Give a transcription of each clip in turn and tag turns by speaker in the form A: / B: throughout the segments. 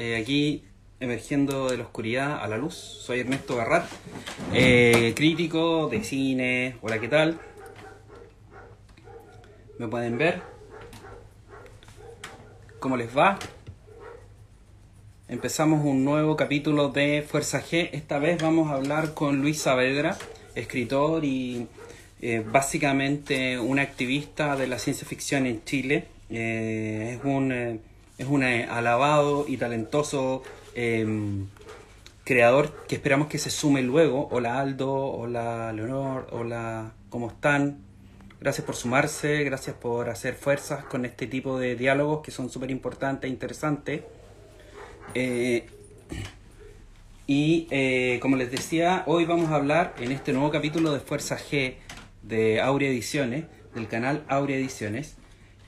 A: Eh, aquí emergiendo de la oscuridad a la luz. Soy Ernesto Garrat, eh, crítico de cine. Hola, ¿qué tal? ¿Me pueden ver? ¿Cómo les va? Empezamos un nuevo capítulo de Fuerza G. Esta vez vamos a hablar con Luis Saavedra, escritor y eh, básicamente un activista de la ciencia ficción en Chile. Es un, es un alabado y talentoso em, creador que esperamos que se sume luego. Hola Aldo, hola Leonor, hola, ¿cómo están? Gracias por sumarse, gracias por hacer fuerzas con este tipo de diálogos que son súper importantes e interesantes. y como les decía, hoy vamos a hablar en este nuevo capítulo de Fuerza G de Aurea Ediciones, del canal Aurea Ediciones,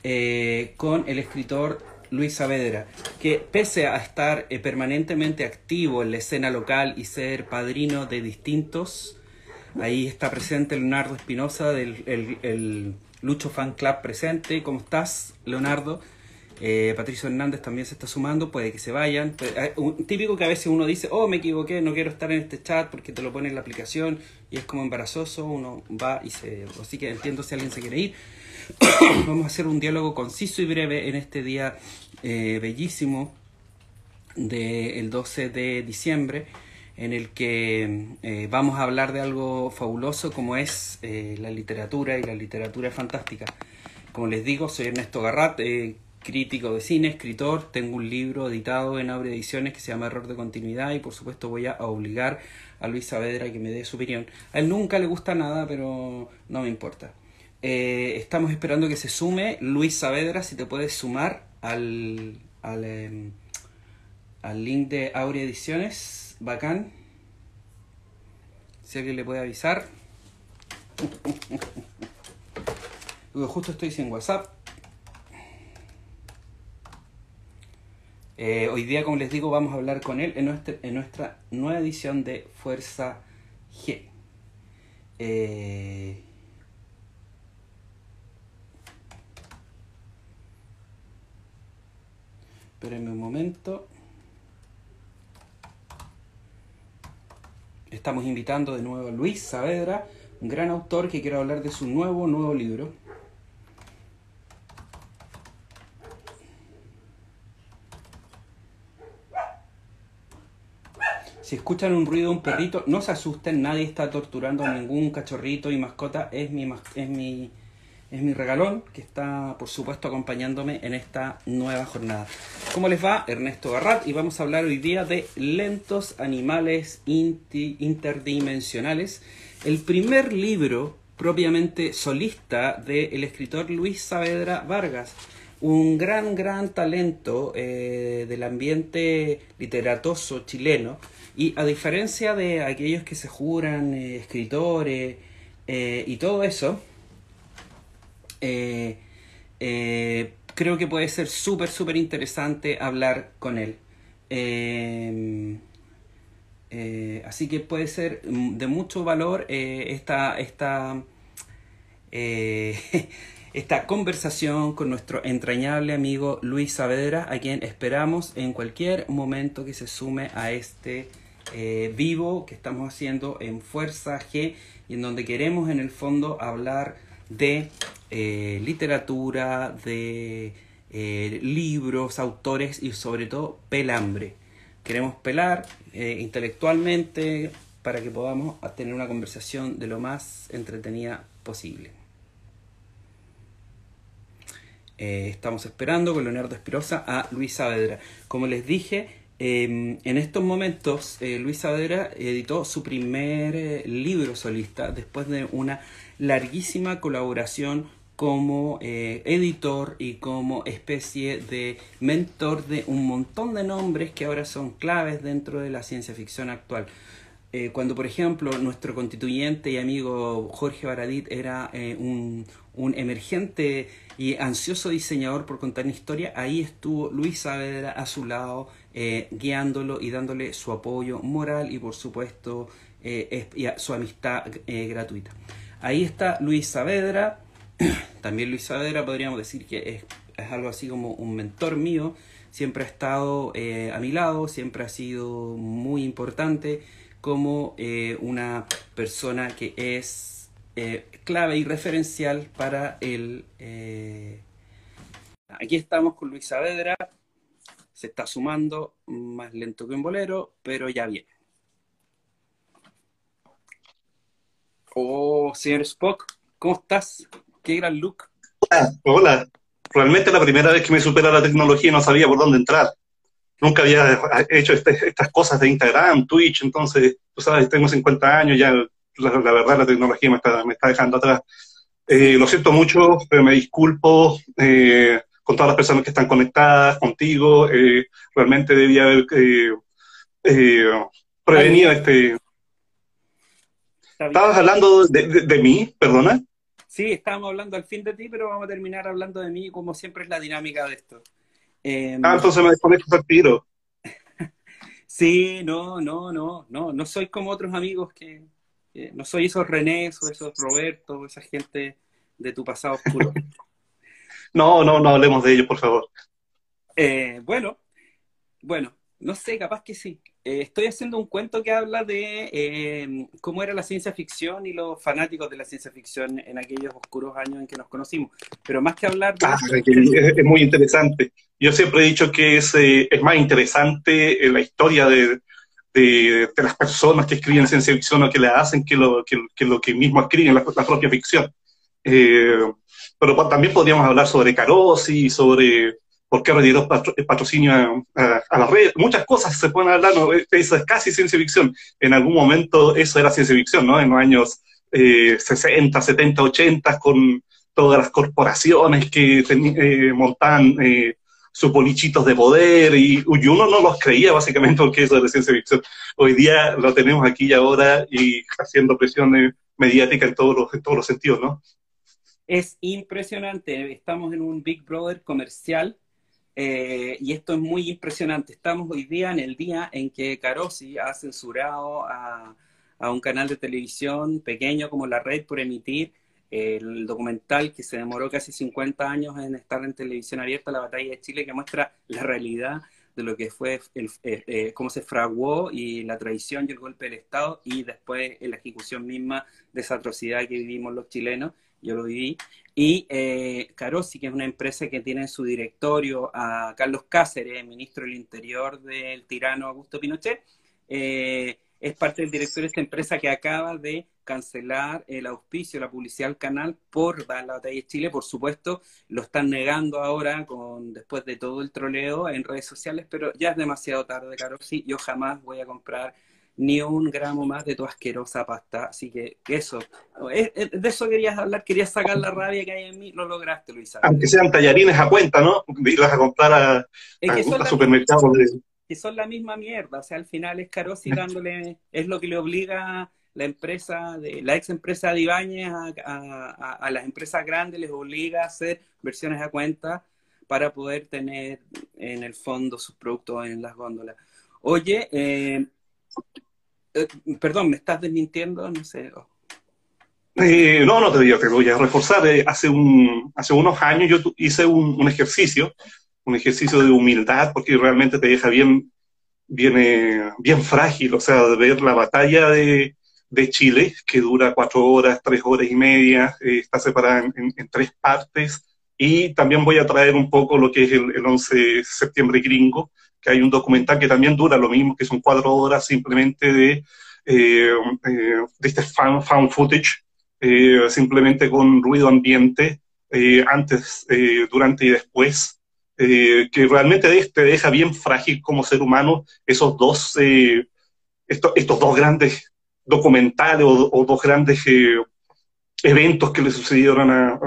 A: eh, con el escritor Luis Saavedra, que pese a estar eh, permanentemente activo en la escena local y ser padrino de distintos, ahí está presente Leonardo Espinosa del el, Lucho Fan Club presente. ¿Cómo estás, Leonardo? Eh, Patricio Hernández también se está sumando, puede que se vayan. Un, típico que a veces uno dice, oh, me equivoqué, no quiero estar en este chat porque te lo pone en la aplicación y es como embarazoso, uno va y se... Así que entiendo si alguien se quiere ir. Vamos a hacer un diálogo conciso y breve en este día eh, bellísimo del 12 de diciembre en el que eh, vamos a hablar de algo fabuloso como es la literatura y la literatura fantástica. Como les digo, soy Ernesto Garrat, crítico de cine, escritor, tengo un libro editado en Abre Ediciones que se llama Error de Continuidad y por supuesto voy a obligar a Luis Saavedra que me dé su opinión. A él nunca le gusta nada, pero no me importa. Eh, estamos esperando que se sume Luis Saavedra, si te puedes sumar al, al, em, al link de Aurea Ediciones, bacán. Si alguien le puede avisar. Justo estoy sin WhatsApp. Eh, hoy día, como les digo, vamos a hablar con él en, nuestra nueva edición de Fuerza G. Eh, espérenme un momento. Estamos invitando de nuevo a Luis Saavedra, un gran autor que quiere hablar de su nuevo, nuevo libro. Si escuchan un ruido de un perrito, no se asusten, nadie está torturando a ningún cachorrito y mascota, es mi, es mi, es mi regalón que está, por supuesto, acompañándome en esta nueva jornada. ¿Cómo les va? Ernesto Garrat y vamos a hablar hoy día de lentos animales interdimensionales. El primer libro propiamente solista del escritor Luis Saavedra Vargas un gran, gran talento eh, del ambiente literatoso chileno, y a diferencia de aquellos que se juran eh, escritores eh, y todo eso, eh, creo que puede ser súper, súper interesante hablar con él. así que puede ser de mucho valor esta, esta, esta conversación con nuestro entrañable amigo Luis Saavedra, a quien esperamos en cualquier momento que se sume a este eh, vivo que estamos haciendo en Fuerza G y en donde queremos en el fondo hablar de eh, literatura, de eh, libros, autores y sobre todo pelambre. Queremos pelar intelectualmente para que podamos tener una conversación de lo más entretenida posible. Estamos esperando con Leonardo Espirosa a Luis Saavedra. Como les dije, Em, en estos momentos, eh, Luis Saavedra editó su primer eh, libro solista después de una larguísima colaboración como eh, editor y como especie de mentor de un montón de nombres que ahora son claves dentro de la ciencia ficción actual. cuando, por ejemplo, nuestro constituyente y amigo Jorge Baradit era un, un emergente y ansioso diseñador por contar una historia, ahí estuvo Luis Saavedra a su lado eh, guiándolo y dándole su apoyo moral y por supuesto eh, su amistad eh, gratuita. Ahí está Luis Saavedra, también Luis Saavedra podríamos decir que es, algo así como un mentor mío siempre ha estado a mi lado, siempre ha sido muy importante como una persona que es eh, clave y referencial para el... Aquí estamos con Luis Saavedra, se está sumando más lento que un bolero, pero ya viene. Oh, señor Spock, ¿cómo estás? Qué gran look.
B: Hola. Realmente la primera vez que me supera la tecnología no sabía por dónde entrar. Nunca había hecho este, estas cosas de Instagram, Twitch, entonces, tú sabes, tengo 50 años, ya la, verdad la tecnología me está, me está dejando atrás. Eh, lo siento mucho, pero me disculpo eh, con todas las personas que están conectadas contigo. Eh, realmente debía haber prevenido este... Estabas hablando de mí, perdona.
A: Sí, estábamos hablando al fin de ti, pero vamos a terminar hablando de mí, como siempre es la dinámica de esto.
B: Em, ah, entonces me desconecto al tiro.
A: sí, no, no, no, no, no soy como otros amigos que, no soy esos René, o esos Roberto, esa gente de tu pasado oscuro.
B: no, no, no hablemos de ellos, por favor.
A: Eh, bueno, bueno, no sé, capaz que sí. Eh, estoy haciendo un cuento que habla de eh, cómo era la ciencia ficción y los fanáticos de la ciencia ficción en aquellos oscuros años en que nos conocimos. Pero más que hablar de...
B: Ah, es, muy interesante. Yo siempre he dicho que es, eh, es más interesante la historia de, de, las personas que escriben ciencia ficción o que la hacen que lo que, lo que mismo escriben la, la propia ficción. pero también podríamos hablar sobre Carosi, sobre por qué retiró el patrocinio a, a, la red, muchas cosas se pueden hablar, ¿no? eso es casi ciencia ficción, en algún momento eso era ciencia ficción, ¿no? En los años eh, 60, 70, 80, con todas las corporaciones que eh, montaban eh, sus bolichitos de poder y, uno no los creía básicamente porque eso era ciencia ficción. Hoy día lo tenemos aquí y ahora y haciendo presión mediática en todos los, todos los sentidos, ¿no?
A: Es impresionante, estamos en un Big Brother comercial eh, y esto es muy impresionante. Estamos hoy día en el día en que Carosi ha censurado a, a, un canal de televisión pequeño como La Red por emitir el documental que se demoró casi 50 años en estar en televisión abierta, La Batalla de Chile, que muestra la realidad de lo que fue, el, eh, eh, cómo se fraguó y la traición y el golpe del Estado y después la ejecución misma de esa atrocidad que vivimos los chilenos yo lo viví. Y eh, Carosi, que es una empresa que tiene en su directorio a Carlos Cáceres, ministro del Interior del tirano Augusto Pinochet, eh, es parte del directorio de esta empresa que acaba de cancelar el auspicio, la publicidad al canal por la batalla de Chile. Por supuesto, lo están negando ahora con después de todo el troleo en redes sociales, pero ya es demasiado tarde, Carosi. Yo jamás voy a comprar ni un gramo más de tu asquerosa pasta. Así que eso, de eso querías hablar, querías sacar la rabia que hay en mí, lo lograste, Luisa.
B: Aunque sean tallarines a cuenta, ¿no? Irlas a comprar a, a, supermercados.
A: Que son la misma mierda, o sea, al final es Carosi dándole, es lo que le obliga la empresa, de, la ex empresa de Ibáñez a, las empresas grandes, les obliga a hacer versiones a cuenta para poder tener en el fondo sus productos en las góndolas. Oye, eh, eh, perdón, ¿me estás desmintiendo? No sé.
B: Eh, no, no te digo, te voy a reforzar. Eh, hace, un, hace unos años yo hice un, ejercicio, un ejercicio de humildad, porque realmente te deja bien, bien, bien frágil, o sea, de ver la batalla de, de Chile, que dura cuatro horas, tres horas y media, está separada en, tres partes, y también voy a traer un poco lo que es el, el 11 de septiembre gringo, que hay un documental que también dura lo mismo, que son cuatro horas simplemente de, eh, eh, de este fan, fan footage, eh, simplemente con ruido ambiente, antes, durante y después, que realmente te deja bien frágil como ser humano esos dos, estos, estos, dos grandes documentales o, dos grandes eventos que le sucedieron a,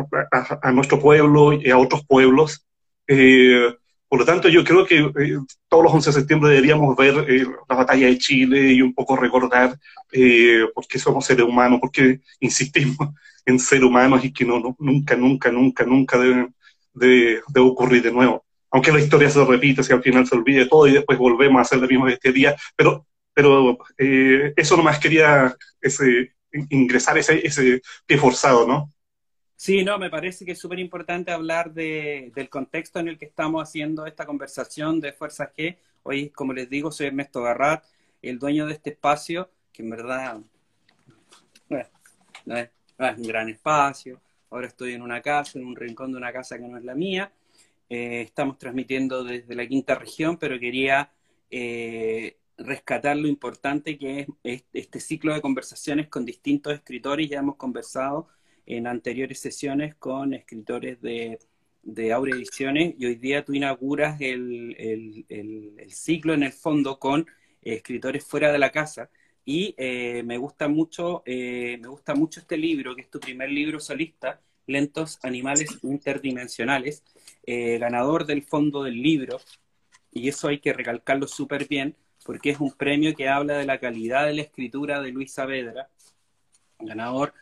B: a, nuestro pueblo y a otros pueblos. Eh, por lo tanto, yo creo que eh, todos los 11 de septiembre deberíamos ver eh, la batalla de Chile y un poco recordar eh, por qué somos seres humanos, por qué insistimos en ser humanos y que no, nunca, nunca, nunca, nunca deben de, ocurrir de nuevo. Aunque la historia se repite, si al final se olvide todo y después volvemos a hacer lo mismo este día, pero, pero eso nomás quería ese, ingresar ese, ese pie forzado, ¿no?
A: Sí, no, me parece que es súper importante hablar de, del contexto en el que estamos haciendo esta conversación de Fuerza G. Hoy, como les digo, soy Ernesto Garrat, el dueño de este espacio, que en verdad no es, un gran espacio. Ahora estoy en una casa, en un rincón de una casa que no es la mía. Eh, estamos transmitiendo desde la quinta región, pero quería eh, rescatar lo importante que es este ciclo de conversaciones con distintos escritores. Ya hemos conversado en anteriores sesiones con escritores de, de Ediciones y hoy día tú inauguras el, el, ciclo en el fondo con escritores fuera de la casa y eh, me gusta mucho eh, me gusta mucho este libro que es tu primer libro solista lentos animales interdimensionales eh, ganador del fondo del libro y eso hay que recalcarlo súper bien porque es un premio que habla de la calidad de la escritura de Luis Saavedra ganador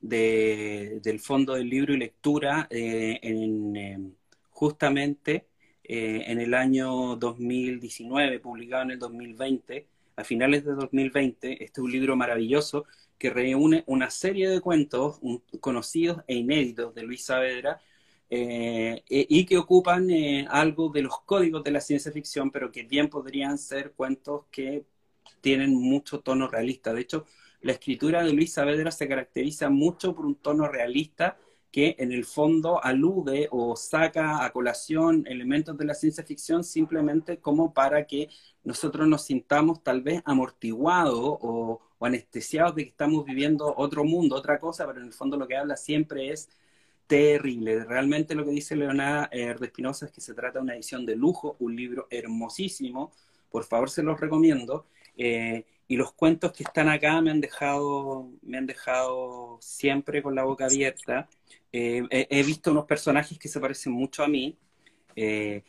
A: del Fondo del Libro y Lectura eh, en, em, justamente eh, en el año 2019, publicado en el 2020, a finales de 2020. Este es un libro maravilloso que reúne una serie de cuentos conocidos e inéditos de Luis Saavedra eh, e, y que ocupan algo de los códigos de la ciencia ficción, pero que bien podrían ser cuentos que tienen mucho tono realista. De hecho, la escritura de Luis Saavedra se caracteriza mucho por un tono realista que en el fondo alude o saca a colación elementos de la ciencia ficción simplemente como para que nosotros nos sintamos tal vez amortiguados o, anestesiados de que estamos viviendo otro mundo, otra cosa, pero en el fondo lo que habla siempre es terrible. Realmente lo que dice Leonardo de Espinosa es que se trata de una edición de lujo, un libro hermosísimo, por favor se los recomiendo. Eh, y los cuentos que están acá me han dejado, me han dejado siempre con la boca abierta. Eh, he, visto unos personajes que se parecen mucho a mí. Eh,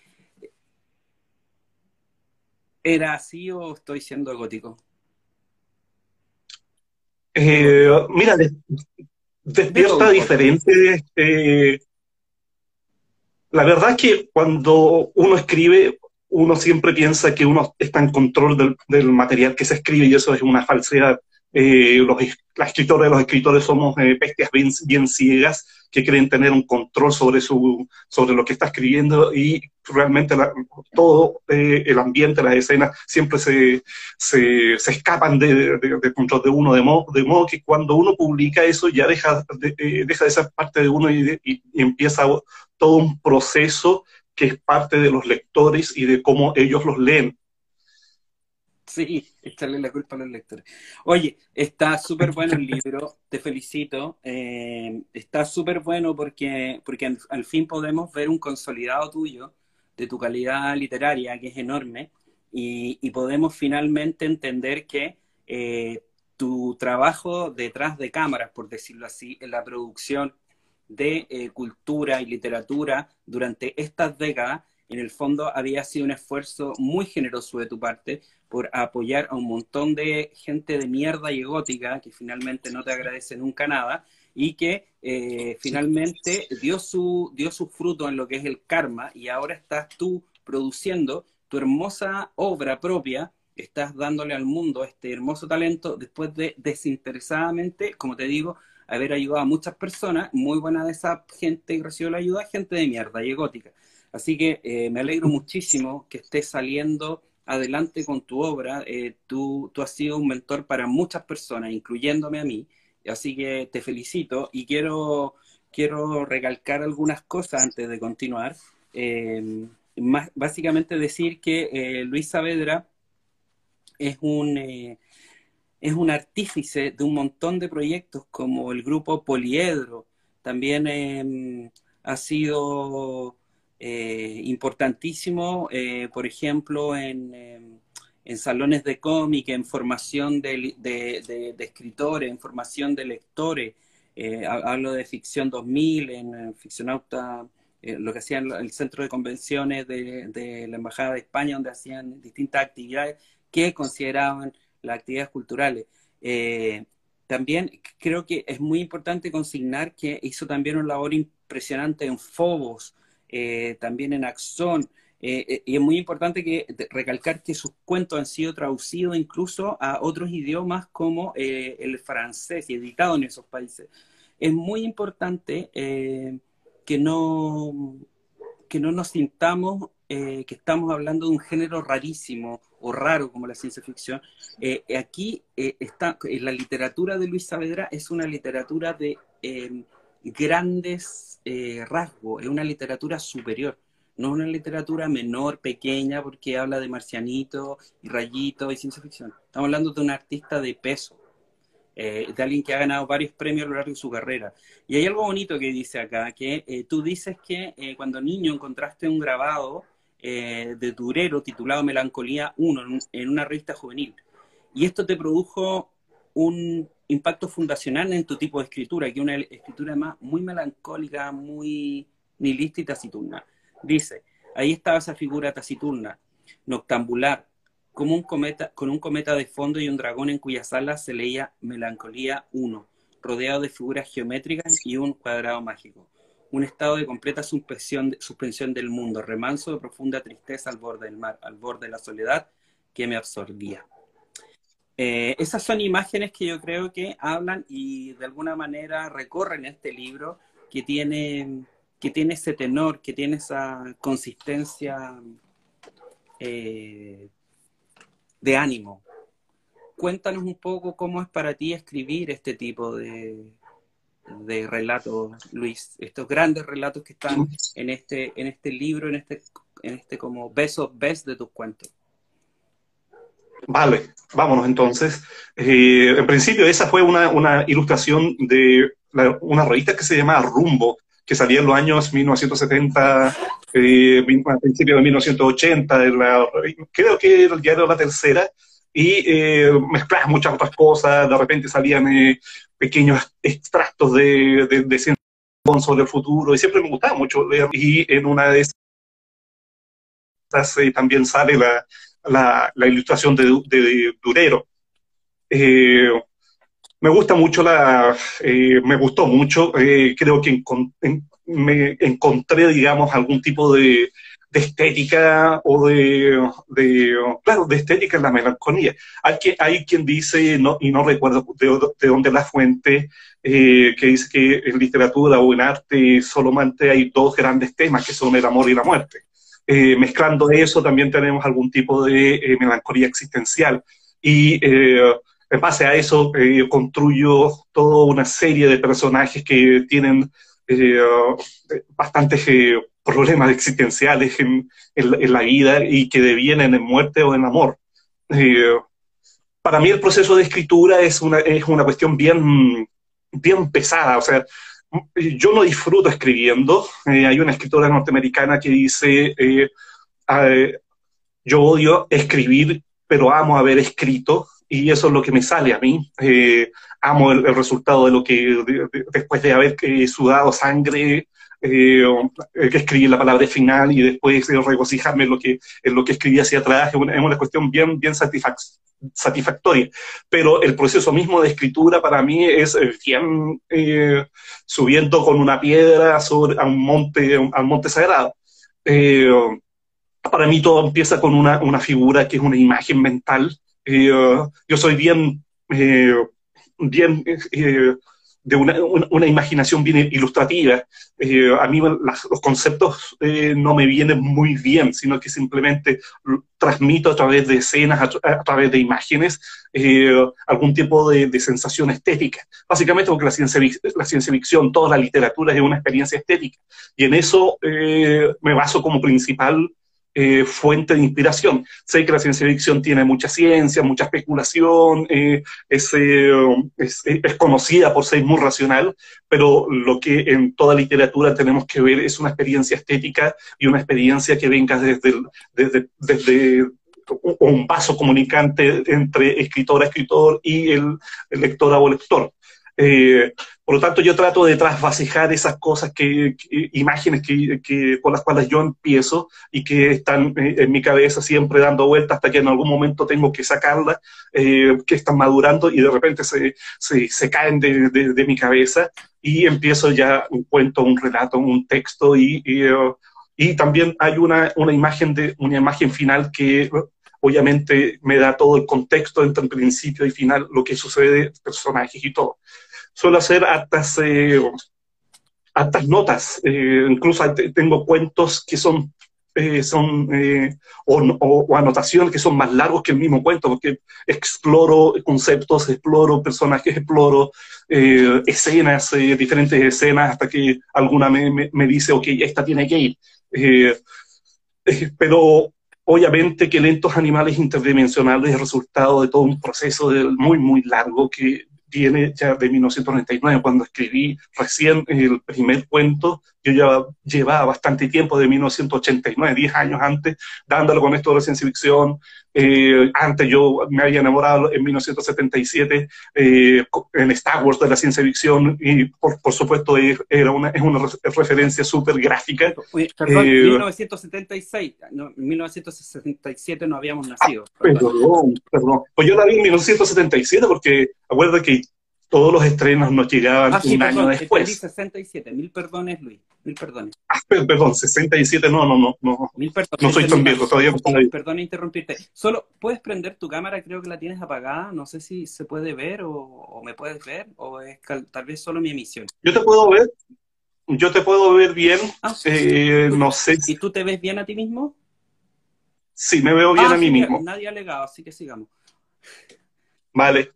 A: ¿Era así o estoy siendo gótico?
B: Eh, mira, despierta diferente. la verdad es que cuando uno escribe, uno siempre piensa que uno está en control del, material que se escribe y eso es una falsedad. Eh, los, las escritores, los escritores somos eh, bestias bien, ciegas que creen tener un control sobre, su, sobre lo que está escribiendo y realmente todo eh, el ambiente, las escenas siempre se, se, se escapan de, de, control de uno, de modo, de modo que cuando uno publica eso ya deja de, deja de ser parte de uno y empieza todo un proceso que es parte de los lectores y de cómo ellos los leen.
A: Sí, echarle la culpa a los lectores. Oye, está súper bueno el libro, te felicito. Eh, está súper bueno porque, porque al, fin podemos ver un consolidado tuyo de tu calidad literaria, que es enorme, y, podemos finalmente entender que eh, tu trabajo detrás de cámaras, por decirlo así, en la producción de eh, cultura y literatura durante estas décadas, en el fondo había sido un esfuerzo muy generoso de tu parte por apoyar a un montón de gente de mierda y gótica que finalmente no te agradece nunca nada y que eh, finalmente dio su, dio su fruto en lo que es el karma y ahora estás tú produciendo tu hermosa obra propia, estás dándole al mundo este hermoso talento después de desinteresadamente, como te digo, haber ayudado a muchas personas, muy buena de esa gente que recibió la ayuda, gente de mierda y gótica. Así que eh, me alegro muchísimo que estés saliendo adelante con tu obra. Eh, tú, tú has sido un mentor para muchas personas, incluyéndome a mí. Así que te felicito y quiero, quiero recalcar algunas cosas antes de continuar. Eh, más, básicamente decir que Luis Saavedra es un es un artífice de un montón de proyectos como el grupo Poliedro. También em, ha sido eh, importantísimo, eh, por ejemplo, em, en, salones de cómic, en formación de, escritores, en formación de lectores. Eh, hablo de Ficción 2000, en Ficcionauta, lo que hacían el centro de convenciones de, la Embajada de España, donde hacían distintas actividades que consideraban las actividades culturales. Eh, también creo que es muy importante consignar que hizo también una labor impresionante en Fobos, eh, también en Axón, eh, y es muy importante que recalcar que sus cuentos han sido traducidos incluso a otros idiomas como el francés y editados en esos países. es muy importante eh, que, no, que no nos sintamos eh, que estamos hablando de un género rarísimo o raro como la ciencia ficción. Eh, aquí está, la literatura de Luis Saavedra es una literatura de grandes rasgos, es una literatura superior no una literatura menor, pequeña, porque habla de marcianito y rayito y ciencia ficción. Estamos hablando de un artista de peso, eh, de alguien que ha ganado varios premios a lo largo de su carrera. Y hay algo bonito que dice acá, que eh, tú dices que eh, cuando niño encontraste un grabado de Durero titulado Melancolía 1 en, una revista juvenil. Y esto te produjo un impacto fundacional en tu tipo de escritura, que es una escritura muy melancólica, muy nihilista y taciturna. Dice, ahí estaba esa figura taciturna, noctambular, como un cometa, con un cometa de fondo y un dragón en cuyas alas se leía Melancolía 1, rodeado de figuras geométricas y un cuadrado mágico. Un estado de completa suspensión, suspensión del mundo, remanso de profunda tristeza al borde del mar, al borde de la soledad que me absorbía. Eh, esas son imágenes que yo creo que hablan y de alguna manera recorren este libro que tiene que tiene ese tenor, que tiene esa consistencia eh, de ánimo. Cuéntanos un poco cómo es para ti escribir este tipo de, de relatos, Luis, estos grandes relatos que están en este, en este libro, en este, en este como best of best de tus cuentos.
B: Vale, vámonos entonces. Eh, en principio esa fue una, una ilustración de una revista que se llama Rumbo, que salía en los años 1970, eh, a principios de 1980, creo que ya era la tercera, y eh, mezclaba muchas otras cosas, de repente salían eh, pequeños extractos de, de, de sobre el futuro, y siempre me gustaba mucho leer, y en una de esas eh, también sale la, la, la ilustración de, de Durero. Eh, me gusta mucho la, eh, me gustó mucho, eh, creo que me encontré, digamos, algún tipo de, estética o de, claro, de estética en la melancolía. Hay, que, hay quien dice, no, y no recuerdo de, dónde la fuente, eh, que dice que en literatura o en arte solamente hay dos grandes temas, que son el amor y la muerte. Mezclando eso también tenemos algún tipo de melancolía existencial. Y en base a eso eh, construyo toda una serie de personajes que tienen eh, bastantes eh, problemas existenciales en, la vida y que devienen en muerte o en amor. para mí el proceso de escritura es una, es una cuestión bien, bien pesada, o sea, yo no disfruto escribiendo. hay una escritora norteamericana que dice, yo odio escribir, pero amo haber escrito y eso es lo que me sale a mí. Eh, amo el, resultado de lo que, después de haber eh, sudado sangre, eh, que escribí la palabra final y después regocijarme en lo que, en lo que escribí hacia atrás, es una, es una cuestión bien, bien satisfactoria. Pero el proceso mismo de escritura para mí es bien subiendo con una piedra sobre a un monte, a un monte sagrado. para mí todo empieza con una, una figura que es una imagen mental, eh, yo soy bien, eh, bien eh, de una, imaginación bien ilustrativa. a mí los conceptos no me vienen muy bien, sino que simplemente transmito a través de escenas, a, través de imágenes, algún tipo de, sensación estética. Básicamente porque la ciencia, la ciencia ficción, toda la literatura es una experiencia estética. Y en eso me baso como principal eh, fuente de inspiración. Sé que la ciencia ficción tiene mucha ciencia, mucha especulación, eh, es, es, conocida por ser muy racional, pero lo que en toda literatura tenemos que ver es una experiencia estética y una experiencia que venga desde, desde, desde un vaso comunicante entre escritor a escritor y el, el lector o lector. Eh, por lo tanto, yo trato de trasvasijar esas cosas, que, imágenes que, con las cuales yo empiezo y que están eh, en mi cabeza siempre dando vueltas hasta que en algún momento tengo que sacarlas, eh, que están madurando y de repente se, se, caen de, de, mi cabeza y empiezo ya un cuento, un relato, un texto y, y, y también hay una, una, imagen de, una imagen final que obviamente me da todo el contexto entre el principio y final, lo que sucede, personajes y todo. suelo hacer hartas, eh, notas. Eh, incluso tengo cuentos que son eh, son eh, o, anotaciones que son más largos que el mismo cuento, porque exploro conceptos, exploro personajes, exploro eh, escenas, diferentes escenas, hasta que alguna me, me, dice, ok, esta tiene que ir. pero obviamente que lentos animales interdimensionales es resultado de todo un proceso muy, muy largo que viene ya de 1999, cuando escribí recién el primer cuento. Yo ya llevaba bastante tiempo, de 1989, 10 años antes, dándolo con esto de la ciencia ficción. Eh, antes yo me había enamorado en 1977 eh, en Star Wars de la ciencia ficción y por, por supuesto era una, es una referencia súper gráfica.
A: perdón, 1976, eh, no, en 1967 no habíamos nacido.
B: Ah, perdón, perdón. Pues yo la vi en 1977 porque acuérdate que todos los estrenos nos llegaban ah, un año después.
A: 67, mil perdones, Luis, mil perdones.
B: Ah, perdón, 67, no, no, no, no. Mil perdones. No soy tan viejo, todavía
A: no Perdón interrumpirte. Solo, ¿puedes prender tu cámara? Creo que la tienes apagada, no sé si se puede ver o, me puedes ver, o es tal vez solo mi emisión.
B: Yo te puedo ver, yo te puedo ver bien, ah, eh, no sé.
A: ¿Y tú te ves bien a ti mismo?
B: Sí, me veo bien a mí mismo.
A: Nadie ha alegado, así que sigamos.
B: Vale,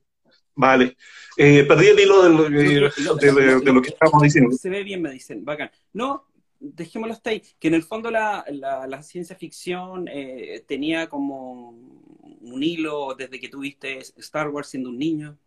B: vale. Eh, perdí el hilo de lo, que estábamos diciendo.
A: Se ve bien, me dicen, bacán. No, dejémoslo hasta ahí, que en el fondo la, la, ciencia ficción eh, tenía como un hilo desde que tuviste Star Wars siendo un niño.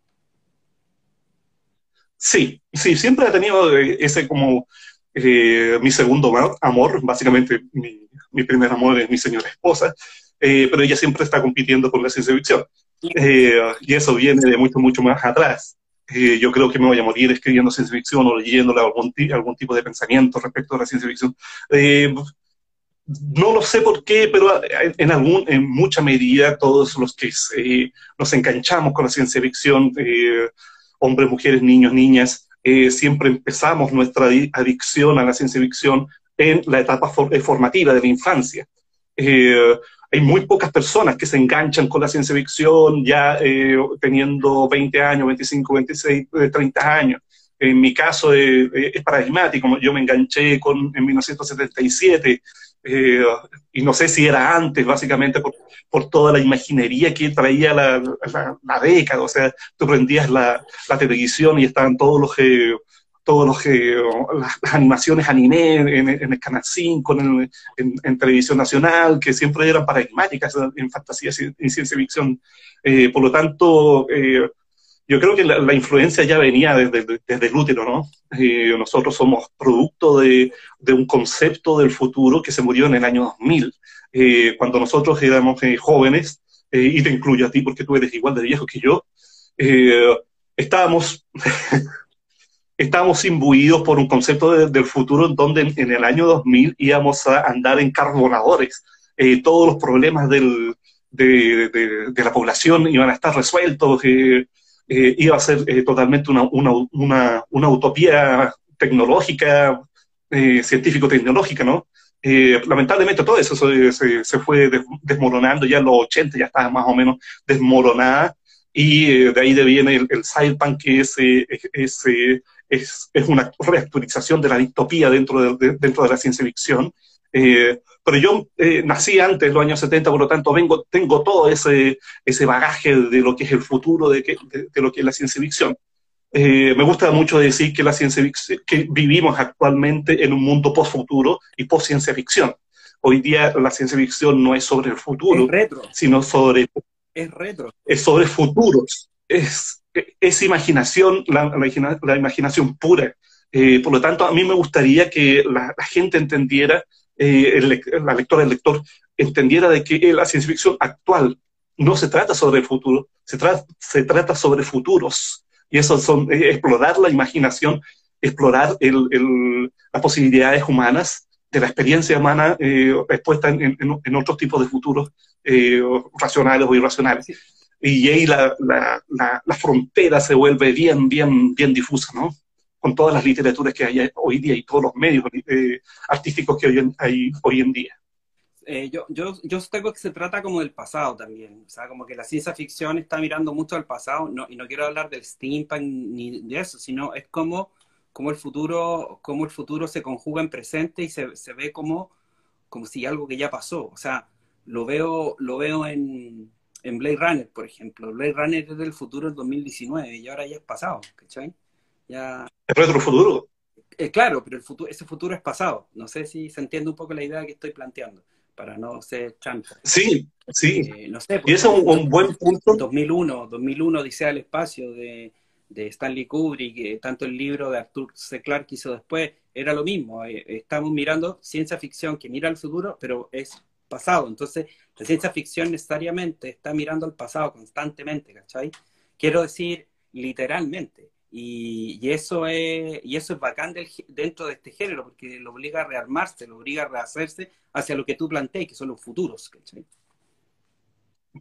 B: Sí, sí, siempre ha tenido eh, ese como mi segundo amor, básicamente mi, mi, primer amor es mi señora esposa, pero ella siempre está compitiendo con la ciencia ficción. Y eso viene de mucho, mucho más atrás. Eh, yo creo que me voy a morir escribiendo ciencia ficción o leyéndole algún, algún tipo de pensamiento respecto a la ciencia ficción. Eh, no lo sé por qué, pero en, algún, en mucha medida todos los que nos enganchamos con la ciencia ficción, eh, hombres, mujeres, niños, niñas, siempre empezamos nuestra adicción a la ciencia ficción en la etapa formativa de la infancia hay muy pocas personas que se enganchan con la ciencia ficción ya eh, teniendo 20 años, 25, 26, 30 años. En mi caso eh, eh, es paradigmático, yo me enganché con, en 1977 y no sé si era antes, básicamente por, por toda la imaginería que traía la, la, década, o sea, tú prendías la, la televisión y estaban todos los todos los que, las, animaciones anime en, el Canal 5, en, Televisión Nacional, que siempre eran paradigmáticas en fantasía y ciencia ficción. Eh, por lo tanto, eh, yo creo que la, influencia ya venía desde, desde el útero, ¿no? Eh, nosotros somos producto de, de, un concepto del futuro que se murió en el año 2000, cuando nosotros éramos jóvenes, y te incluyo a ti porque tú eres igual de viejo que yo, estábamos estábamos imbuidos por un concepto del futuro donde en, el año 2000 íbamos a andar en carbonadores. Eh, todos los problemas de, la población iban a estar resueltos, eh, eh, iba a ser totalmente una, utopía tecnológica, científico-tecnológica, ¿no? lamentablemente todo eso se, fue desmoronando, ya en los 80 ya estaba más o menos desmoronada, y de ahí viene el, el cyberpunk, que es, es es, es una reactualización de la distopía dentro de, dentro de la ciencia ficción. Eh, pero yo eh, nací antes, los años 70, por lo tanto vengo, tengo todo ese, ese bagaje de lo que es el futuro, de, que, de, lo que es la ciencia ficción. Eh, me gusta mucho decir que la ciencia que vivimos actualmente en un mundo post-futuro y post-ciencia ficción. Hoy día la ciencia ficción no es sobre el futuro, sino sobre...
A: Es retro.
B: Es sobre futuros. Es, es imaginación, la, imaginación pura. Eh, por lo tanto, a mí me gustaría que la, gente entendiera, eh, el, la lectora, el lector, entendiera de que la ciencia ficción actual no se trata sobre el futuro, se, se trata sobre futuros. Y eso son eh, explorar la imaginación, explorar el, el, las posibilidades humanas, de la experiencia humana expuesta en, en, otros tipos de futuros racionales o irracionales y ahí la, la, la, frontera se vuelve bien, bien, bien difusa, ¿no? Con todas las literaturas que hay hoy día y todos los medios eh, artísticos que hay hoy en día.
A: eh, yo, yo, yo tengo que se trata como del pasado también, o sea, como que la ciencia ficción está mirando mucho al pasado, no, y no quiero hablar del steampunk ni de eso, sino es como, como el futuro, como el futuro se conjuga en presente y se, se ve como, como si algo que ya pasó, o sea, lo veo, lo veo en, en Blade Runner, por ejemplo. Blade Runner es del futuro del 2019 y ahora ya es pasado, ¿cachai?
B: Ya... ¿Es retrofuturo?
A: Eh, claro, pero el futuro, ese futuro es pasado. No sé si se entiende un poco la idea que estoy planteando, para no ser chanto.
B: Sí, sí. Eh, no sé, y eso es un, buen punto.
A: 2001, 2001, Dice al Espacio, de, de Stanley Kubrick, eh, tanto el libro de Arthur C. Clarke hizo después, era lo mismo. estamos mirando ciencia ficción que mira al futuro, pero es pasado. Entonces, la ciencia ficción necesariamente está mirando al pasado constantemente, ¿cachai? Quiero decir, literalmente. Y, eso es y eso es bacán dentro de este género, porque lo obliga a rearmarse, lo obliga a rehacerse hacia lo que tú planteas, que son los futuros, ¿cachai?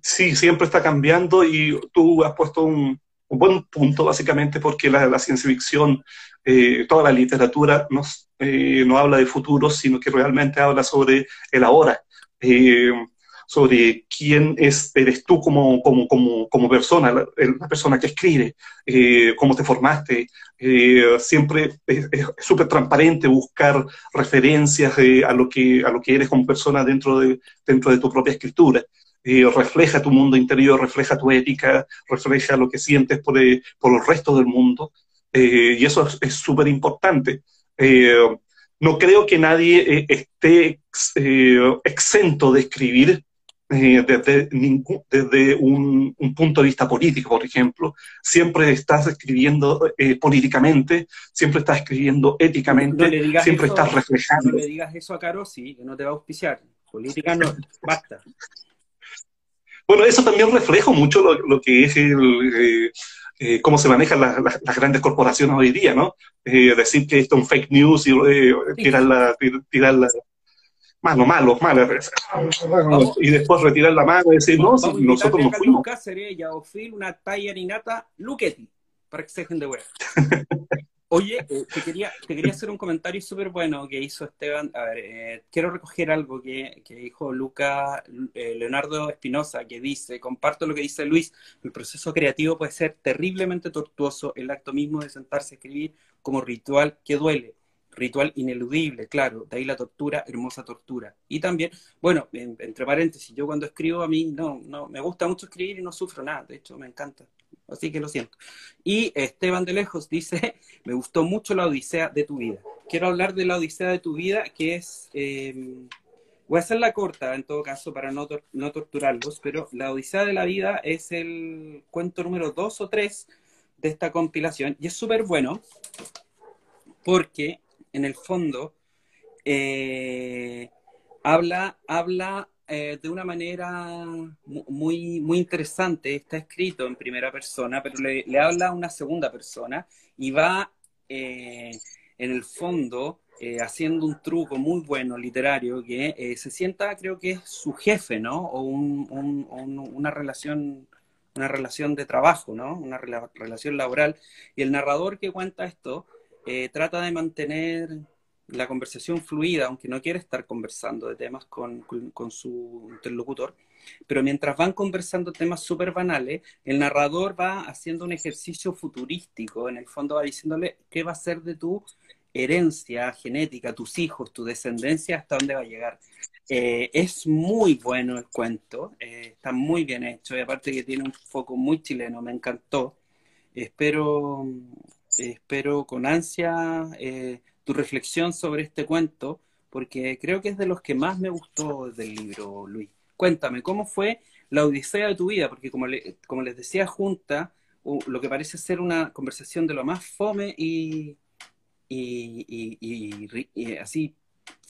B: Sí, siempre está cambiando y tú has puesto un, buen punto, básicamente, porque la, ciencia ficción, eh, toda la literatura nos, eh, no habla de futuros, sino que realmente habla sobre el ahora. Eh, sobre quién es, eres tú como, como, como, como persona, la, persona que escribe, eh, cómo te formaste. Eh, siempre es súper transparente buscar referencias a, lo que, a lo que eres como persona dentro de, dentro de tu propia escritura. refleja tu mundo interior, refleja tu ética, refleja lo que sientes por, por el resto del mundo. y eso es súper importante no creo que nadie eh, esté eh, exento de escribir eh, desde, ningún, desde un, punto de vista político, por ejemplo. Siempre estás escribiendo políticamente, siempre estás escribiendo éticamente, siempre estás reflejando.
A: No le digas eso a Caro, sí, que no te va a auspiciar. Política no, basta.
B: Bueno, eso también refleja mucho lo, que es el, eh, cómo se manejan las grandes corporaciones hoy día, ¿no? Eh, decir que esto es un fake news y eh, tirarla, tirarla malo, malo, malo, y después retirar la mano y decir, no, nosotros no fuimos.
A: sería una talla inata Luquetti, para que se dejen de ver. Oye, eh, te, quería, te quería hacer un comentario súper bueno que hizo Esteban. A ver, eh, quiero recoger algo que, que dijo Luca eh, Leonardo Espinosa, que dice, comparto lo que dice Luis, el proceso creativo puede ser terriblemente tortuoso, el acto mismo de sentarse a escribir como ritual que duele, ritual ineludible, claro, de ahí la tortura, hermosa tortura. Y también, bueno, entre paréntesis, yo cuando escribo a mí no, no, me gusta mucho escribir y no sufro nada, de hecho me encanta así que lo siento. Y Esteban de Lejos dice, me gustó mucho la Odisea de tu vida. Quiero hablar de la Odisea de tu vida, que es, em, voy a hacerla corta en todo caso para no, no torturarlos, pero la Odisea de la vida es el cuento número dos o tres de esta compilación y es súper bueno porque en el fondo eh, habla, habla eh, de una manera muy, muy interesante. Está escrito en primera persona, pero le, habla a una segunda persona y va, eh, en el fondo, eh, haciendo un truco muy bueno literario que se sienta, creo que es su jefe, ¿no? O una relación una relación de trabajo, ¿no? Una relación laboral. Y el narrador que cuenta esto trata de mantener la conversación fluida, aunque no quiere estar conversando de temas con, su interlocutor, pero mientras van conversando temas súper banales, el narrador va haciendo un ejercicio futurístico, en el fondo va diciéndole qué va a ser de tu herencia genética, tus hijos, tu descendencia, hasta dónde va a llegar. Eh, es muy bueno el cuento, eh, está muy bien hecho y aparte que tiene un foco muy chileno, me encantó. Espero, espero con ansia eh, tu reflexión sobre este cuento, porque creo que es de los que más me gustó del libro, Luis. Cuéntame, ¿cómo fue la odisea de tu vida? Porque como, como les decía junta, lo que parece ser una conversación de lo más fome y, y, así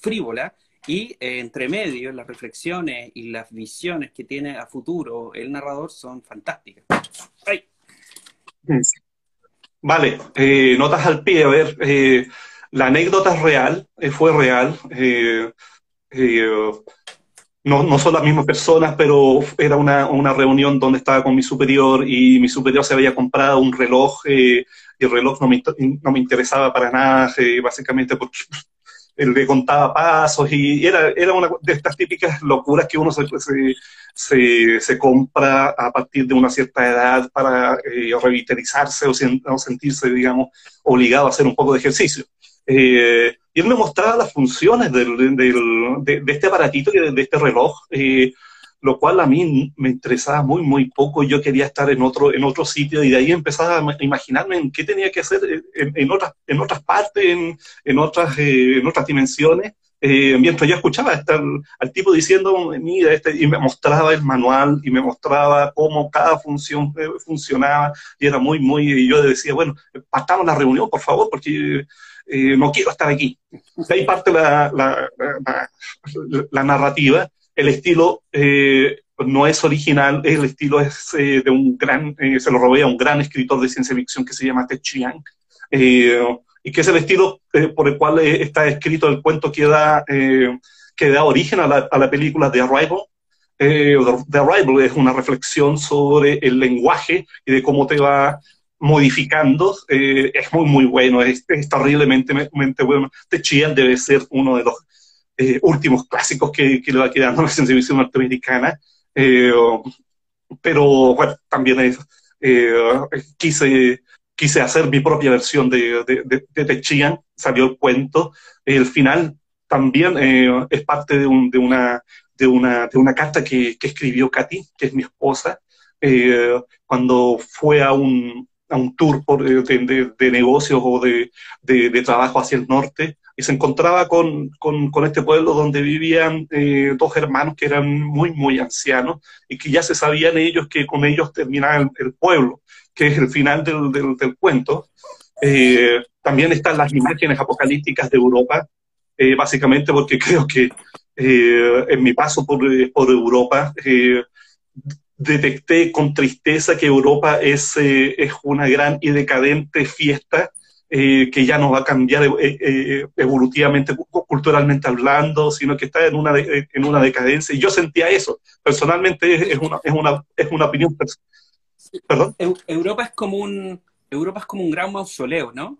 A: frívola, y eh, entre medio, las reflexiones y las visiones que tiene a futuro el narrador son fantásticas.
B: Vale, eh, notas al pie, a ver, eh, la anécdota es real, eh, fue real. Eh, eh, no, son las mismas personas, pero era una, una, reunión donde estaba con mi superior y mi superior se había comprado un reloj y el reloj no me, no me interesaba para nada, básicamente porque le contaba pasos y era, era una de estas típicas locuras que uno se, se, se compra a partir de una cierta edad para eh, revitalizarse o, sentirse, digamos, obligado a hacer un poco de ejercicio. Eh, él me mostraba las funciones del, de, este aparatito, de, este reloj, eh, lo cual a mí me interesaba muy, muy poco. Yo quería estar en otro, en otro sitio y de ahí empezaba a imaginarme en qué tenía que hacer en, en otras, en otras partes, en, en otras, eh, en otras dimensiones. Eh, mientras yo escuchaba estar, al tipo diciendo, mira, este, y me mostraba el manual y me mostraba cómo cada función eh, funcionaba y era muy, muy, y yo decía, bueno, partamos la reunión, por favor, porque no quiero estar aquí. De ahí parte la, la, la, la narrativa el estilo eh, no es original, el estilo es eh, de un gran, eh, se lo robé a un gran escritor de ciencia ficción que se llama Ted Chiang, y que es el estilo por el cual está escrito el cuento que da, que da origen a la, a la película The Arrival. The Arrival es una reflexión sobre el lenguaje y de cómo te va modificando. es muy, muy bueno, es, es terriblemente bueno. Ted Chiang debe ser uno de los eh, últimos clásicos que, que, le va quedando la ciencia ficción norteamericana. Eh, pero bueno, también eh, quise, quise hacer mi propia versión de, de, de, Chiang, salió el cuento. El final también es parte de, un, de, una, de, una, de una carta que, que escribió Katy, que es mi esposa, cuando fue a un, a un tour por, de, de, negocios o de, de, trabajo hacia el norte y se encontraba con, con, con este pueblo donde vivían eh, dos hermanos que eran muy, muy ancianos y que ya se sabían ellos que con ellos terminaba el, pueblo, que es el final del, del, del cuento. Eh, también están las imágenes apocalípticas de Europa, eh, básicamente porque creo que en mi paso por, por Europa detecté con tristeza que Europa es, es una gran y decadente fiesta eh, que ya no va a cambiar eh, eh, evolutivamente, culturalmente hablando, sino que está en una, en una decadencia. Y yo sentía eso. Personalmente es una, es una, es una opinión.
A: ¿Perdón? Europa es como un Europa es como un gran mausoleo, ¿no?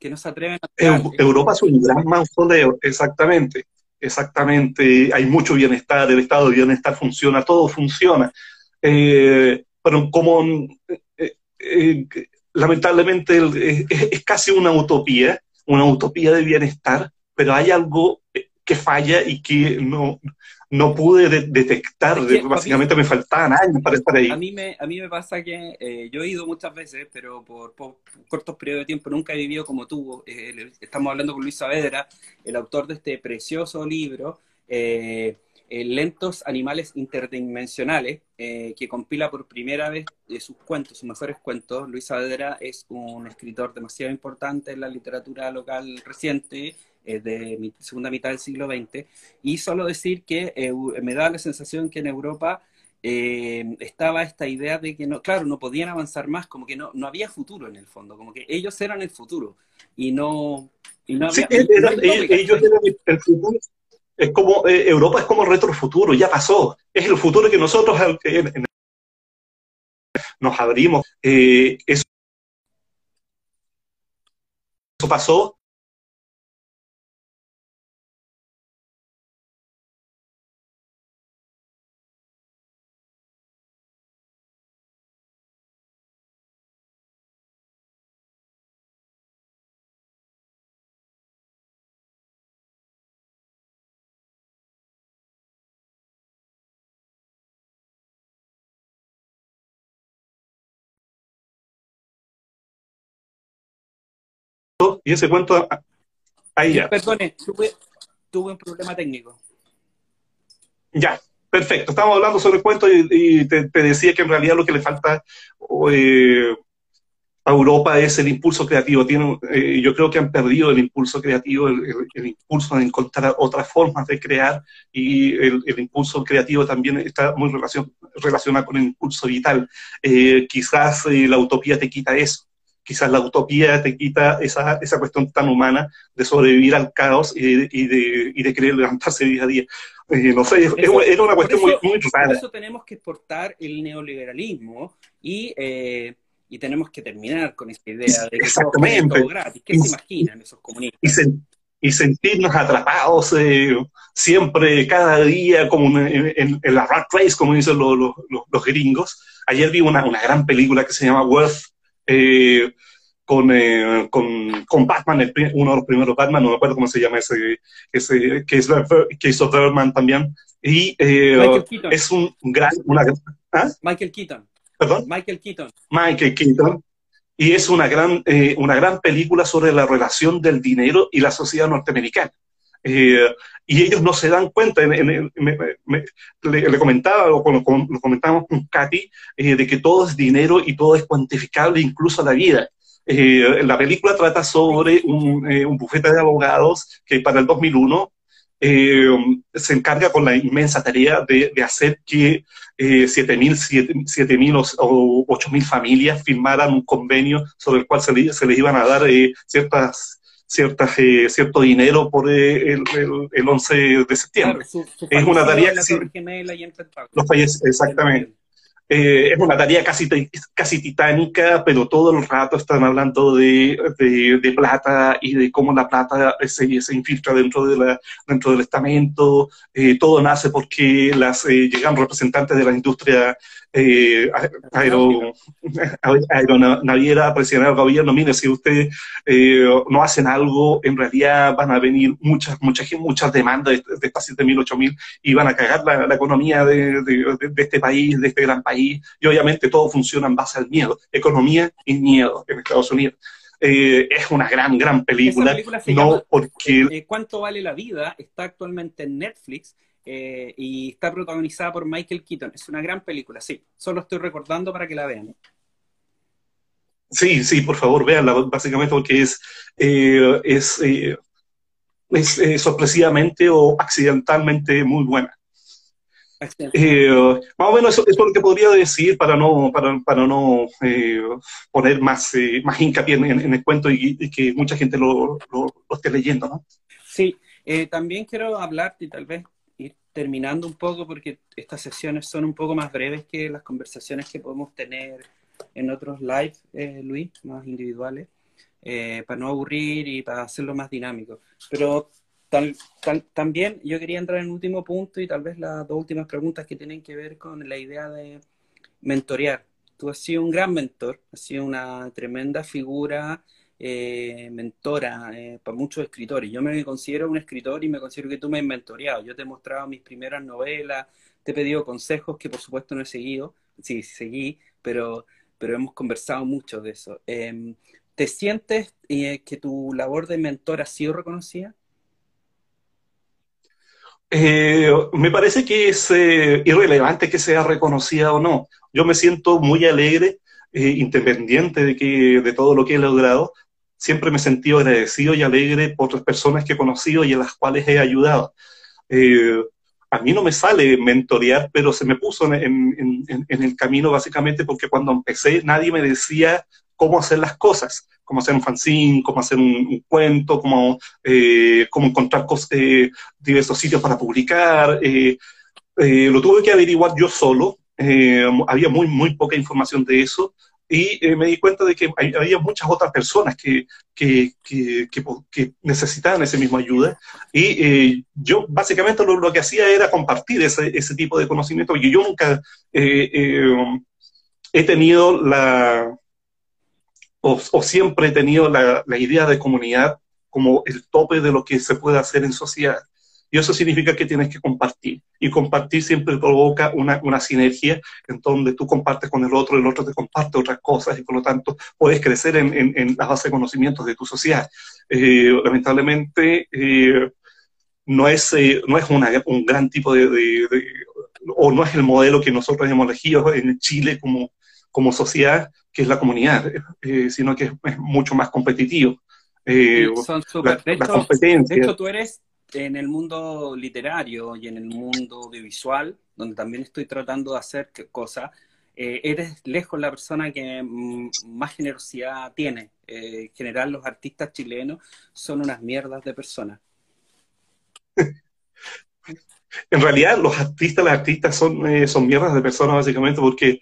A: Que no se atreven a...
B: Europa es un gran mausoleo, exactamente. Exactamente. Hay mucho bienestar, el estado de bienestar funciona, todo funciona. pero como lamentablemente es, casi una utopía, una utopía de bienestar, pero hay algo que falla y que no, no pude detectar. Básicamente me faltaban años para estar ahí.
A: A mí me, a mí me pasa que eh, yo he ido muchas veces, pero por, cortos periodos de tiempo nunca he vivido como tú. Eh, estamos hablando con Luis Saavedra, el autor de este precioso libro. Eh, lentos Animales Interdimensionales, que compila por primera vez sus cuentos, sus mejores cuentos. Luis Saavedra es un escritor demasiado importante en la literatura local reciente, de mi segunda mitad del siglo XX, y solo decir que me da la sensación que en Europa estaba esta idea de que, no, claro, no podían avanzar más, como que no, no había futuro en el fondo, como que ellos eran el futuro, y no... Y no había,
B: ellos eran el futuro es como, eh, Europa es como el retrofuturo, ya pasó. Es el futuro que nosotros nos abrimos. Eh, eso pasó y ese cuento ahí ya.
A: Perdone, tuve, un problema técnico.
B: Ya, perfecto. Estamos hablando sobre el cuento y, te, decía que en realidad lo que le falta eh, a Europa es el impulso creativo. Tiene, eh, yo creo que han perdido el impulso creativo, el, impulso de encontrar otras formas de crear y el, impulso creativo también está muy relacionado con el impulso vital. Eh, quizás la utopía te quita eso quizás la utopía te quita esa, esa cuestión tan humana de sobrevivir al caos y de, y de, y de querer levantarse día a día. Eh, no sé, era una cuestión muy, muy
A: rara. Por eso tenemos que exportar el neoliberalismo y, eh, y tenemos que terminar con esta idea de que todo, gratis. ¿Qué se imaginan esos comunistas?
B: y sentirnos atrapados eh, siempre, cada día, como en, la rat race, como dicen los, los, gringos. Ayer vi una, una, gran película que se llama Worth, eh, con, eh, con, con, Batman, uno de los primeros Batman, no me acuerdo cómo se llama ese, ese que, es, que hizo Birdman también. Y es un gran... Una,
A: ¿ah? Michael Keaton.
B: ¿Perdón?
A: Michael Keaton.
B: Michael Keaton y es una gran, eh, una gran película sobre la relación del dinero y la sociedad norteamericana. Eh, y ellos no se dan cuenta, en, le, comentaba, o lo, lo comentábamos con Katy, eh, de que todo es dinero y todo es cuantificable, incluso la vida. la película trata sobre un, un bufete de abogados que para el 2001 eh, se encarga con la inmensa tarea de, hacer que eh, 7.000 o, 8.000 familias firmaran un convenio sobre el cual se, les iban a dar eh, ciertas, ciertas, eh, cierto dinero por el, el, 11 de septiembre. es una tarea que... los países, exactamente. Eh, es una tarea casi, casi titánica, pero todo el rato están hablando de, de, plata y de cómo la plata se, se infiltra dentro, de la, dentro del estamento. Eh, todo nace porque las, eh, llegan representantes de la industria eh, aero, aeronaviera presionar al gobierno, mire, si ustedes eh, no hacen algo, en realidad van a venir muchas, muchas, muchas demandas de, de estas 7.000, 8.000 y van a cagar la, economía de, de, este país, de este gran país. Y obviamente todo funciona en base al miedo. Economía y miedo en Estados Unidos. Eh, es una gran, gran película. no porque...
A: Eh, ¿Cuánto vale la vida? Está actualmente en Netflix eh, y está protagonizada por Michael Keaton. Es una gran película, sí. Solo estoy recordando para que la vean.
B: Sí, sí, por favor, véanla, básicamente porque es, eh, es, eh, es sorpresivamente o accidentalmente muy buena. más o menos eso, es lo que podría decir para no, para, para no poner más, más hincapié en, el cuento y, que mucha gente lo, lo, esté leyendo, ¿no?
A: Sí, también quiero hablarte y tal vez terminando un poco, porque estas sesiones son un poco más breves que las conversaciones que podemos tener en otros live, eh, Luis, más individuales, eh, para no aburrir y para hacerlo más dinámico. Pero tal, también yo quería entrar en un último punto y tal vez las dos últimas preguntas que tienen que ver con la idea de mentorear. Tú has sido un gran mentor, has sido una tremenda figura eh, mentora eh, para muchos escritores. Yo me considero un escritor y me considero que tú me has mentoreado. Yo te he mostrado mis primeras novelas, te he pedido consejos que por supuesto no he seguido, sí, seguí, pero, pero hemos conversado mucho de eso. Em, ¿Te sientes eh, que tu labor de mentor ha sido reconocida?
B: me parece que es irrelevante que sea reconocida o no. Yo me siento muy alegre, independiente de, que, de todo lo que he logrado, siempre me he sentido agradecido y alegre por las personas que he conocido y a las cuales he ayudado. Eh, a mí no me sale mentorear, pero se me puso en, el camino básicamente porque cuando empecé nadie me decía cómo hacer las cosas, cómo hacer un fanzine, cómo hacer un, cuento, cómo, eh, cómo encontrar eh, diversos sitios para publicar. lo tuve que averiguar yo solo. había muy, muy poca información de eso y eh, me di cuenta de que había muchas otras personas que, que, que, necesitaban esa misma ayuda y eh, yo básicamente lo, que hacía era compartir ese, ese tipo de conocimiento, porque yo nunca eh, he tenido la, o, o, siempre he tenido la, la idea de comunidad como el tope de lo que se puede hacer en sociedad. Y eso significa que tienes que compartir. Y compartir siempre provoca una, una sinergia en donde tú compartes con el otro, el otro te comparte otras cosas y por lo tanto puedes crecer en, en, la base de conocimientos de tu sociedad. Eh, lamentablemente, eh, no es, eh, no es una, un gran tipo de, de, o no es el modelo que nosotros hemos elegido en Chile como, como sociedad, que es la comunidad, sino que es, mucho más competitivo.
A: son super, de, hecho, de hecho, tú eres en el mundo literario y en el mundo audiovisual, donde también estoy tratando de hacer cosas, eh, eres lejos la persona que mm, más generosidad tiene. Eh, en general, los artistas chilenos son unas mierdas de personas.
B: En realidad, los artistas, las artistas son, eh, son mierdas de personas, básicamente, porque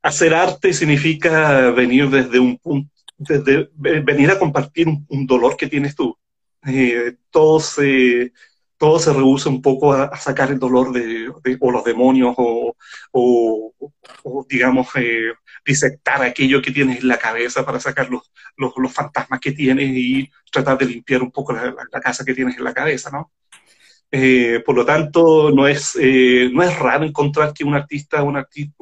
B: hacer arte significa venir desde un punto, desde venir a compartir un dolor que tienes tú eh, todo, se, todo se reduce un poco a, sacar el dolor de, o los demonios o, digamos, eh, disectar aquello que tienes en la cabeza para sacar los, los, los, fantasmas que tienes y tratar de limpiar un poco la, casa que tienes en la cabeza, ¿no? Eh, por lo tanto, no es, eh, no es raro encontrar que un artista, un artista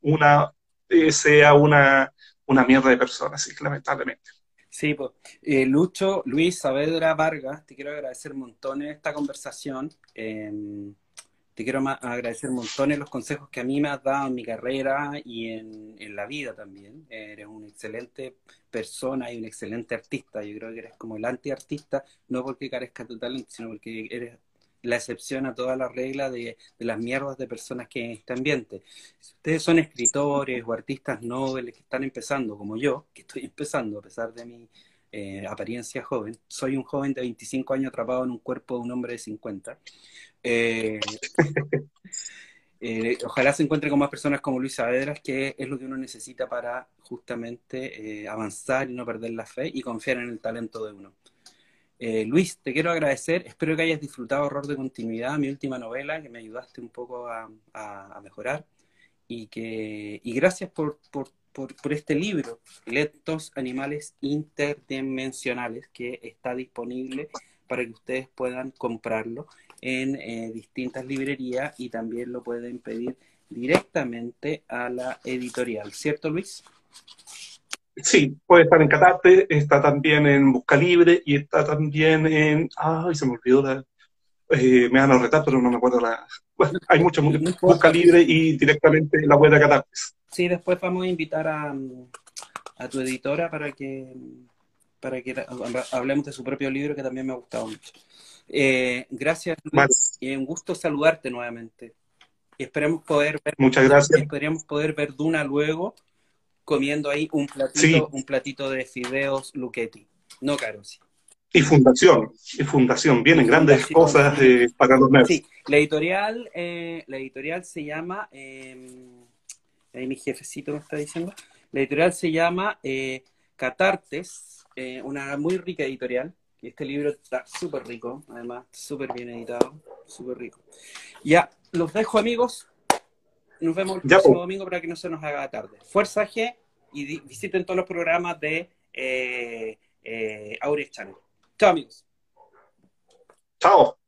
B: una, eh, sea una, una mierda de persona, sí, lamentablemente.
A: Sí, pues, Lucho, Luis Saavedra Vargas, te quiero agradecer montones esta conversación. Em, te quiero agradecer montones los consejos que a mí me has dado en mi carrera y en, la vida también. Eres una excelente persona y un excelente artista. Yo creo que eres como el anti-artista, no porque carezcas de talento, sino porque eres la excepción a toda la regla de, las mierdas de personas que en este ambiente. Si ustedes son escritores o artistas nobles que están empezando, como yo, que estoy empezando a pesar de mi eh, apariencia joven, soy un joven de 25 años atrapado en un cuerpo de un hombre de 50. Eh, eh, ojalá se encuentre con más personas como Luis Saavedras, que es lo que uno necesita para justamente avanzar y no perder la fe y confiar en el talento de uno. Eh, Luis, te quiero agradecer. Espero que hayas disfrutado Horror de Continuidad, mi última novela, que me ayudaste un poco a, mejorar. Y, que, y gracias por, este libro, Lectos Animales Interdimensionales, que está disponible para que ustedes puedan comprarlo en eh, distintas librerías y también lo pueden pedir directamente a la editorial. ¿Cierto, Luis?
B: Sí, puede estar en Catarte, está también en Busca Libre y está también en. Ay, se me olvidó la. Eh, me van a retar, pero no me acuerdo la. Bueno, hay muchas, Busca Libre y directamente en la web de Catarte.
A: Sí, después vamos a invitar a, a tu editora para que para que hablemos de su propio libro que también me ha gustado mucho. Eh, gracias, Luis, y un gusto saludarte nuevamente. Y esperemos poder ver,
B: Muchas gracias.
A: Esperemos poder ver Duna luego comiendo ahí un platito, un platito de fideos Luchetti, no Carosi.
B: Y fundación, y fundación, vienen grandes cosas eh, para los nerds. Sí,
A: la editorial, eh, la editorial se llama, em, ahí mi jefecito me está diciendo, la editorial se llama eh, Catartes, una muy rica editorial, y este libro está súper rico, además, súper bien editado, súper rico. Ya, los dejo amigos, nos vemos el próximo domingo para que no se nos haga tarde. Fuerza G y visiten todos los programas de eh, eh, Channel. Chao, amigos.
B: Chao.